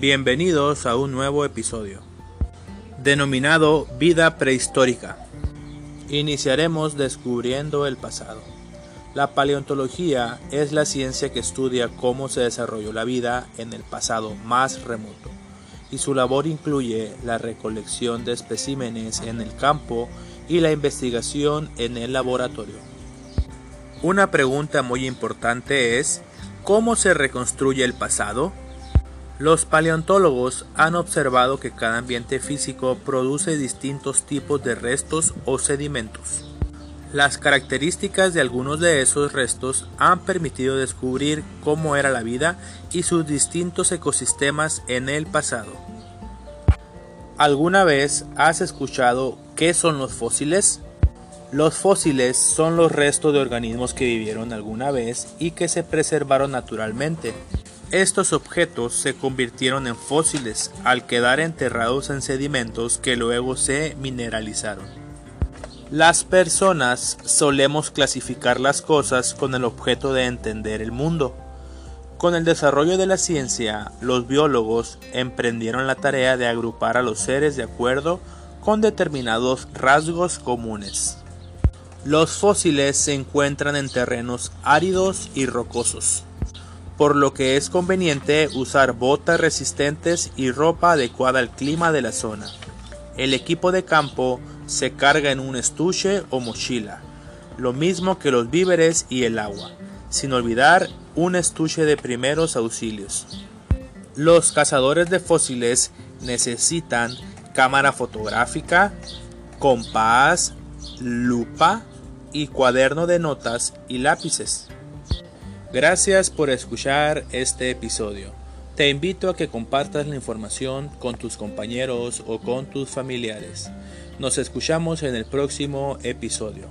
Bienvenidos a un nuevo episodio, denominado Vida Prehistórica. Iniciaremos descubriendo el pasado. La paleontología es la ciencia que estudia cómo se desarrolló la vida en el pasado más remoto, y su labor incluye la recolección de especímenes en el campo y la investigación en el laboratorio. Una pregunta muy importante es, ¿cómo se reconstruye el pasado? Los paleontólogos han observado que cada ambiente físico produce distintos tipos de restos o sedimentos. Las características de algunos de esos restos han permitido descubrir cómo era la vida y sus distintos ecosistemas en el pasado. ¿Alguna vez has escuchado qué son los fósiles? Los fósiles son los restos de organismos que vivieron alguna vez y que se preservaron naturalmente. Estos objetos se convirtieron en fósiles al quedar enterrados en sedimentos que luego se mineralizaron. Las personas solemos clasificar las cosas con el objeto de entender el mundo. Con el desarrollo de la ciencia, los biólogos emprendieron la tarea de agrupar a los seres de acuerdo con determinados rasgos comunes. Los fósiles se encuentran en terrenos áridos y rocosos por lo que es conveniente usar botas resistentes y ropa adecuada al clima de la zona. El equipo de campo se carga en un estuche o mochila, lo mismo que los víveres y el agua, sin olvidar un estuche de primeros auxilios. Los cazadores de fósiles necesitan cámara fotográfica, compás, lupa y cuaderno de notas y lápices. Gracias por escuchar este episodio. Te invito a que compartas la información con tus compañeros o con tus familiares. Nos escuchamos en el próximo episodio.